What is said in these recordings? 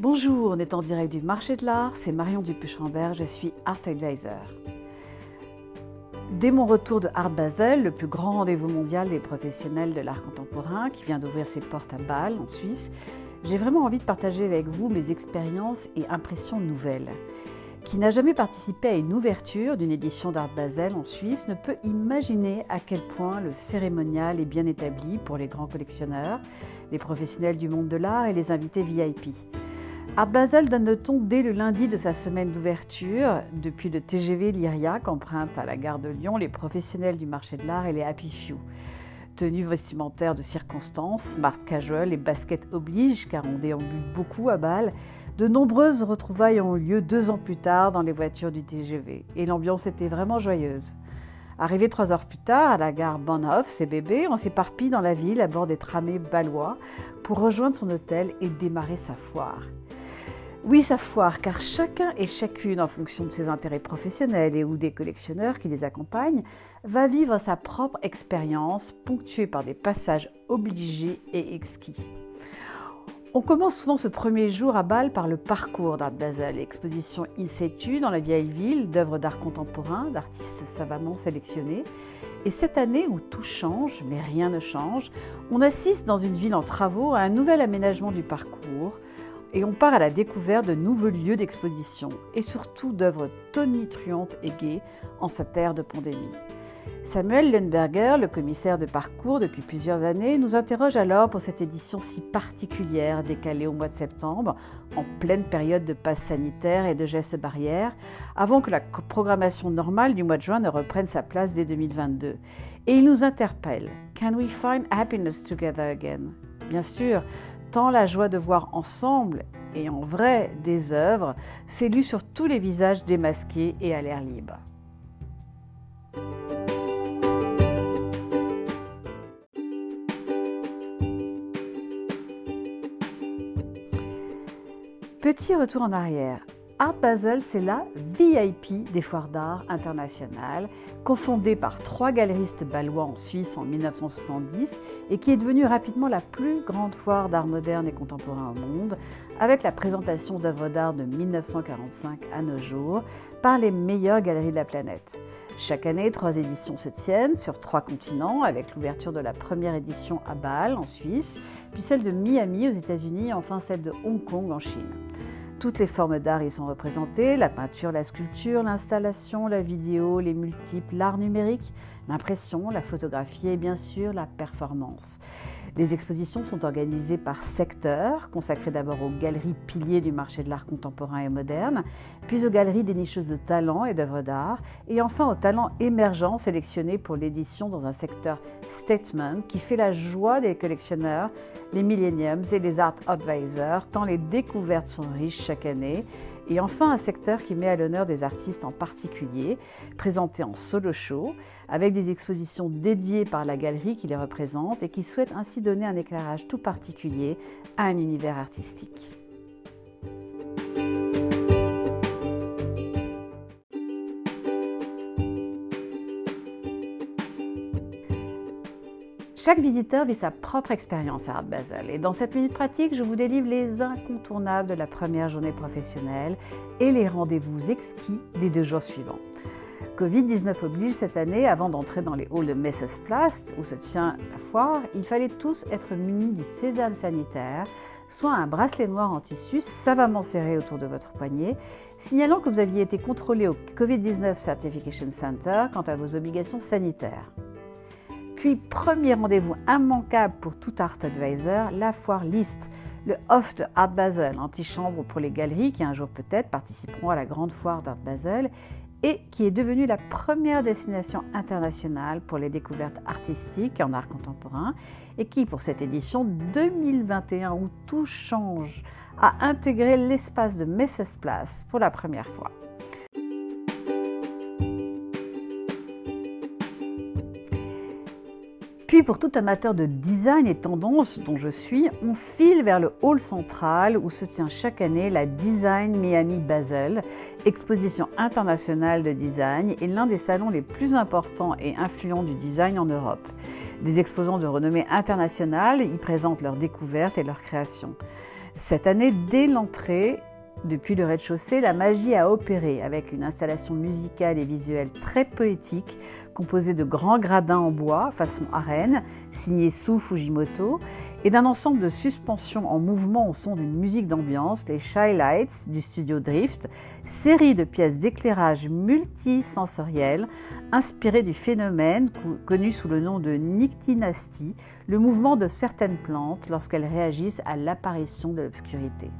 Bonjour, on est en direct du marché de l'art, c'est Marion Dupuchambert, je suis Art Advisor. Dès mon retour de Art Basel, le plus grand rendez-vous mondial des professionnels de l'art contemporain qui vient d'ouvrir ses portes à Bâle en Suisse, j'ai vraiment envie de partager avec vous mes expériences et impressions nouvelles. Qui n'a jamais participé à une ouverture d'une édition d'Art Basel en Suisse ne peut imaginer à quel point le cérémonial est bien établi pour les grands collectionneurs, les professionnels du monde de l'art et les invités VIP. Art Basel donne le ton dès le lundi de sa semaine d'ouverture. Depuis le TGV Lyria qu'empruntent à la gare de Lyon les professionnels du marché de l'art et les Happy Few? Tenue vestimentaire de circonstance, smart casual et basket oblige car on déambule beaucoup à Bâle, de nombreuses retrouvailles ont eu lieu deux ans plus tard dans les voitures du TGV et l'ambiance était vraiment joyeuse. Arrivé trois heures plus tard à la gare Bahnhof, CBB, on s'éparpille dans la ville à bord des tramways balois pour rejoindre son hôtel et démarrer sa foire. Oui, sa foire, car chacun et chacune, en fonction de ses intérêts professionnels et ou des collectionneurs qui les accompagnent, va vivre sa propre expérience ponctuée par des passages obligés et exquis. On commence souvent ce premier jour à Bâle par le parcours d'Art Basel, exposition in situ dans la vieille ville d'œuvres d'art contemporain, d'artistes savamment sélectionnés. Et cette année où tout change, mais rien ne change, on assiste dans une ville en travaux à un nouvel aménagement du parcours, et on part à la découverte de nouveaux lieux d'exposition et surtout d'œuvres tonitruantes et gaies en sa terre de pandémie. Samuel Lundberger, le commissaire de parcours depuis plusieurs années, nous interroge alors pour cette édition si particulière décalée au mois de septembre, en pleine période de passe sanitaire et de gestes barrières, avant que la programmation normale du mois de juin ne reprenne sa place dès 2022. Et il nous interpelle Can we find happiness together again? Bien sûr, tant la joie de voir ensemble et en vrai des œuvres s'est lue sur tous les visages démasqués et à l'air libre. Petit retour en arrière. Art Basel, c'est la VIP des foires d'art internationales, confondée par trois galeristes balois en Suisse en 1970 et qui est devenue rapidement la plus grande foire d'art moderne et contemporain au monde, avec la présentation d'œuvres d'art de 1945 à nos jours par les meilleures galeries de la planète. Chaque année, trois éditions se tiennent sur trois continents, avec l'ouverture de la première édition à Bâle en Suisse, puis celle de Miami aux États-Unis et enfin celle de Hong Kong en Chine. Toutes les formes d'art y sont représentées, la peinture, la sculpture, l'installation, la vidéo, les multiples, l'art numérique, l'impression, la photographie et bien sûr la performance. Les expositions sont organisées par secteur, consacrées d'abord aux galeries piliers du marché de l'art contemporain et moderne, puis aux galeries des nicheuses de talents et d'œuvres d'art, et enfin aux talents émergents sélectionnés pour l'édition dans un secteur statement qui fait la joie des collectionneurs, les millenniums et les art advisors, tant les découvertes sont riches chaque année et enfin, un secteur qui met à l'honneur des artistes en particulier, présentés en solo show, avec des expositions dédiées par la galerie qui les représente et qui souhaite ainsi donner un éclairage tout particulier à un univers artistique. Chaque visiteur vit sa propre expérience à Art Basel et dans cette minute pratique, je vous délivre les incontournables de la première journée professionnelle et les rendez-vous exquis des deux jours suivants. Covid-19 oblige cette année, avant d'entrer dans les halls de Messesplast où se tient la foire, il fallait tous être munis du sésame sanitaire, soit un bracelet noir en tissu savamment serré autour de votre poignet, signalant que vous aviez été contrôlé au Covid-19 Certification Center quant à vos obligations sanitaires. Puis, premier rendez-vous immanquable pour tout Art Advisor, la foire List, le off de Art Basel, antichambre pour les galeries qui un jour peut-être participeront à la grande foire d'Art Basel et qui est devenue la première destination internationale pour les découvertes artistiques en art contemporain et qui, pour cette édition 2021 où tout change, a intégré l'espace de Messes Place pour la première fois. Pour tout amateur de design et tendance dont je suis, on file vers le hall central où se tient chaque année la Design Miami Basel, exposition internationale de design et l'un des salons les plus importants et influents du design en Europe. Des exposants de renommée internationale y présentent leurs découvertes et leurs créations. Cette année, dès l'entrée, depuis le rez-de-chaussée, la magie a opéré avec une installation musicale et visuelle très poétique, composée de grands gradins en bois façon arène, signés sous Fujimoto, et d'un ensemble de suspensions en mouvement au son d'une musique d'ambiance, les Shy Lights du studio Drift, série de pièces d'éclairage multisensorielles inspirées du phénomène connu sous le nom de nyctinastie, le mouvement de certaines plantes lorsqu'elles réagissent à l'apparition de l'obscurité.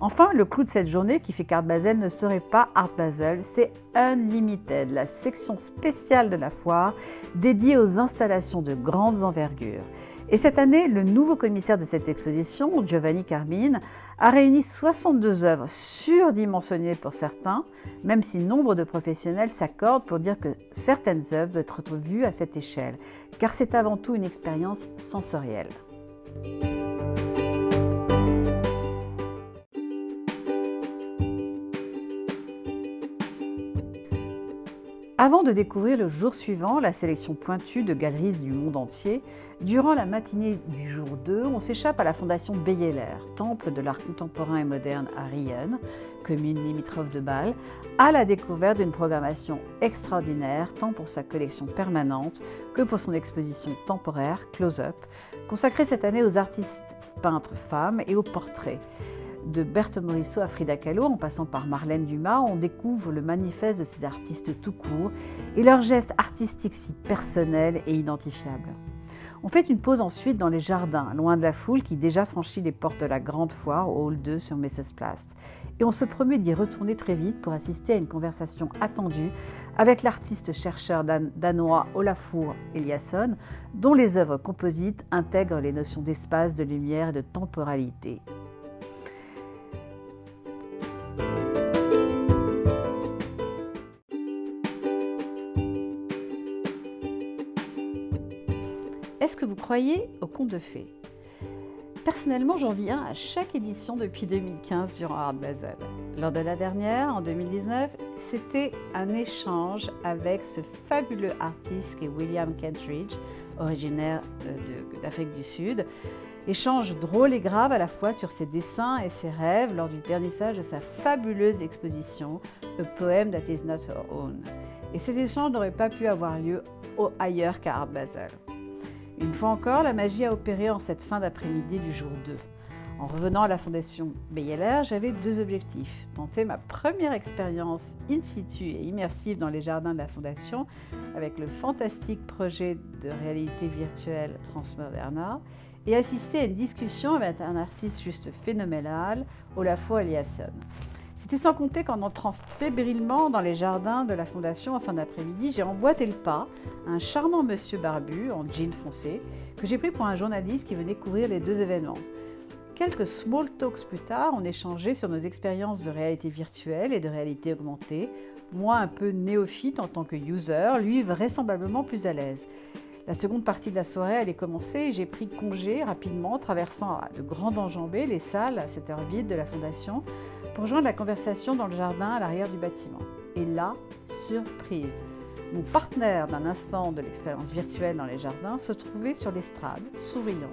Enfin, le clou de cette journée qui fait qu'Art Basel ne serait pas Art Basel, c'est Unlimited, la section spéciale de la foire dédiée aux installations de grandes envergures. Et cette année, le nouveau commissaire de cette exposition, Giovanni Carmine, a réuni 62 œuvres surdimensionnées pour certains, même si nombre de professionnels s'accordent pour dire que certaines œuvres doivent être vues à cette échelle, car c'est avant tout une expérience sensorielle. Avant de découvrir le jour suivant la sélection pointue de galeries du monde entier, durant la matinée du jour 2, on s'échappe à la Fondation Beyeler, temple de l'art contemporain et moderne à Rion, commune limitrophe de Bâle, à la découverte d'une programmation extraordinaire tant pour sa collection permanente que pour son exposition temporaire Close-up, consacrée cette année aux artistes peintres femmes et aux portraits de Berthe Morisot à Frida Kahlo, en passant par Marlène Dumas, on découvre le manifeste de ces artistes tout court et leurs gestes artistiques si personnels et identifiables. On fait une pause ensuite dans les jardins, loin de la foule qui déjà franchit les portes de la grande foire au hall 2 sur Messes-Place. Et on se promet d'y retourner très vite pour assister à une conversation attendue avec l'artiste chercheur danois Olafur Eliasson, dont les œuvres composites intègrent les notions d'espace, de lumière et de temporalité. Croyez aux contes de fées Personnellement, j'en viens à chaque édition depuis 2015 durant Art Basel. Lors de la dernière, en 2019, c'était un échange avec ce fabuleux artiste qui est William Kentridge, originaire euh, d'Afrique du Sud. Échange drôle et grave à la fois sur ses dessins et ses rêves lors du vernissage de sa fabuleuse exposition A Poem That Is Not Her Own. Et cet échange n'aurait pas pu avoir lieu ailleurs qu'à Art Basel. Une fois encore, la magie a opéré en cette fin d'après-midi du jour 2. En revenant à la Fondation BLR, j'avais deux objectifs. Tenter ma première expérience in situ et immersive dans les jardins de la Fondation avec le fantastique projet de réalité virtuelle Transmoderna et assister à une discussion avec un artiste juste phénoménal, Olafo Eliasson. C'était sans compter qu'en entrant fébrilement dans les jardins de la Fondation en fin d'après-midi, j'ai emboîté le pas à un charmant monsieur barbu en jean foncé que j'ai pris pour un journaliste qui venait couvrir les deux événements. Quelques small talks plus tard, on échangeait sur nos expériences de réalité virtuelle et de réalité augmentée, moi un peu néophyte en tant que user, lui vraisemblablement plus à l'aise. La seconde partie de la soirée allait commencer et j'ai pris congé rapidement, traversant de grandes enjambées les salles à cette heure vide de la fondation pour rejoindre la conversation dans le jardin à l'arrière du bâtiment. Et là, surprise, mon partenaire d'un instant de l'expérience virtuelle dans les jardins se trouvait sur l'estrade, souriant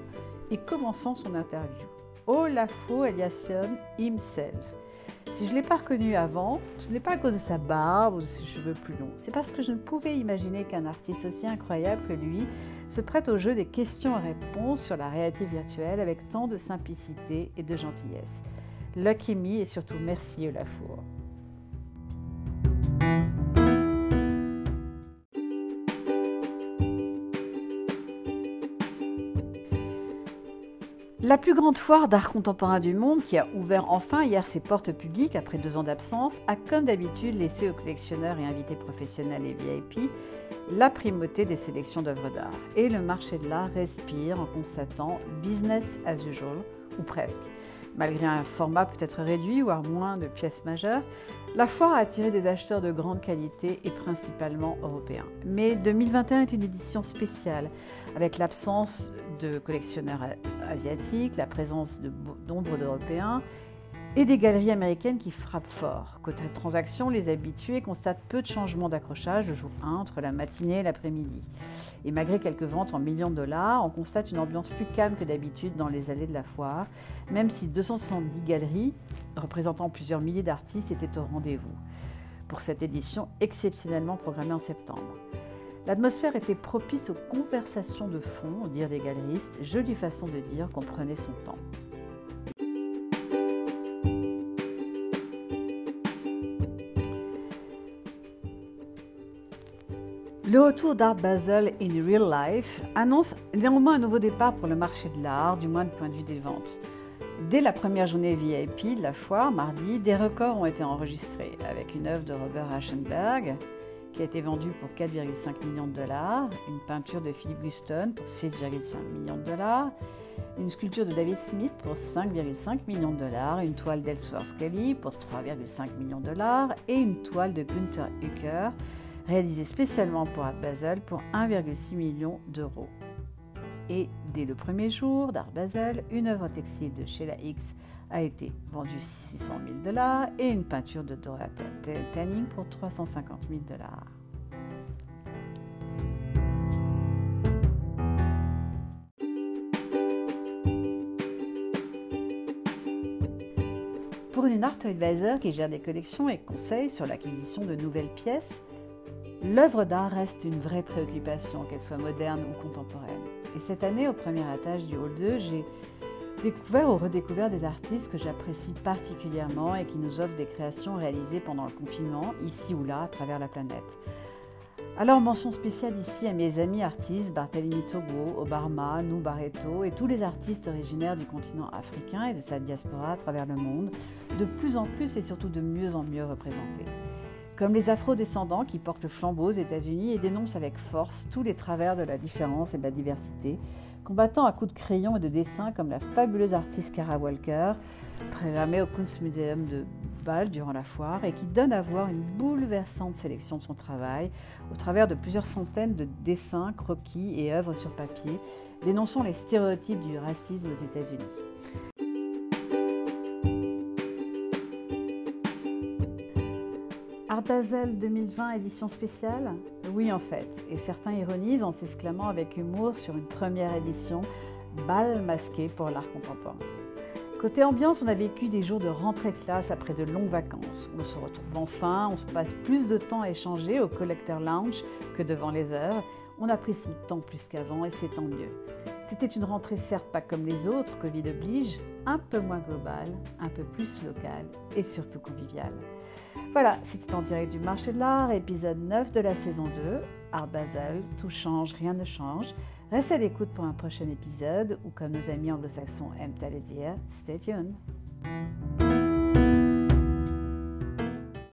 et commençant son interview. Olafo Eliasson himself. Si je ne l'ai pas reconnu avant, ce n'est pas à cause de sa barbe ou de ses cheveux plus longs. C'est parce que je ne pouvais imaginer qu'un artiste aussi incroyable que lui se prête au jeu des questions et réponses sur la réalité virtuelle avec tant de simplicité et de gentillesse. Lucky me et surtout merci Olafur. La plus grande foire d'art contemporain du monde, qui a ouvert enfin hier ses portes publiques après deux ans d'absence, a comme d'habitude laissé aux collectionneurs et invités professionnels et VIP la primauté des sélections d'œuvres d'art. Et le marché de l'art respire en constatant business as usual, ou presque. Malgré un format peut-être réduit, voire moins de pièces majeures, la foire a attiré des acheteurs de grande qualité et principalement européens. Mais 2021 est une édition spéciale, avec l'absence de collectionneurs asiatiques, la présence de nombre d'Européens et des galeries américaines qui frappent fort. Côté transaction, les habitués constatent peu de changements d'accrochage le jour 1 entre la matinée et l'après-midi. Et malgré quelques ventes en millions de dollars, on constate une ambiance plus calme que d'habitude dans les allées de la foire, même si 270 galeries, représentant plusieurs milliers d'artistes, étaient au rendez-vous pour cette édition exceptionnellement programmée en septembre. L'atmosphère était propice aux conversations de fond, au dire des galeristes, jolie façon de dire qu'on prenait son temps. Le retour d'Art Basel in Real Life annonce néanmoins un nouveau départ pour le marché de l'art, du moins du point de vue des ventes. Dès la première journée VIP de la foire, mardi, des records ont été enregistrés, avec une œuvre de Robert Aschenberg qui a été vendue pour 4,5 millions de dollars, une peinture de Philip Guston pour 6,5 millions de dollars, une sculpture de David Smith pour 5,5 millions de dollars, une toile d'Ellsworth Kelly pour 3,5 millions de dollars et une toile de Gunther Hücker réalisé spécialement pour Art Basel pour 1,6 million d'euros. Et dès le premier jour d'Art Basel, une œuvre textile de Sheila X a été vendue 600 000 dollars et une peinture de Dora Tanning pour 350 000 dollars. Pour une art advisor qui gère des collections et conseille sur l'acquisition de nouvelles pièces, L'œuvre d'art reste une vraie préoccupation, qu'elle soit moderne ou contemporaine. Et cette année, au premier étage du Hall 2, j'ai découvert ou redécouvert des artistes que j'apprécie particulièrement et qui nous offrent des créations réalisées pendant le confinement, ici ou là, à travers la planète. Alors, mention spéciale ici à mes amis artistes Barthélemy Togo, Obarma, Nou Barreto et tous les artistes originaires du continent africain et de sa diaspora à travers le monde, de plus en plus et surtout de mieux en mieux représentés comme les afro-descendants qui portent le flambeau aux États-Unis et dénoncent avec force tous les travers de la différence et de la diversité, combattant à coups de crayon et de dessin comme la fabuleuse artiste Cara Walker, programmée au Kunstmuseum de Bâle durant la foire, et qui donne à voir une bouleversante sélection de son travail au travers de plusieurs centaines de dessins, croquis et œuvres sur papier, dénonçant les stéréotypes du racisme aux États-Unis. Art Basel 2020 édition spéciale Oui en fait, et certains ironisent en s'exclamant avec humour sur une première édition bal masqué pour l'art contemporain. Côté ambiance, on a vécu des jours de rentrée classe après de longues vacances. On se retrouve enfin, on se passe plus de temps à échanger au Collector Lounge que devant les heures. On a pris son temps plus qu'avant et c'est tant mieux. C'était une rentrée certes pas comme les autres, Covid oblige, un peu moins globale, un peu plus locale et surtout conviviale. Voilà, c'était en direct du marché de l'art, épisode 9 de la saison 2, Art Basel, tout change, rien ne change. Reste à l'écoute pour un prochain épisode ou comme nos amis anglo-saxons aiment à le dire, stay tuned.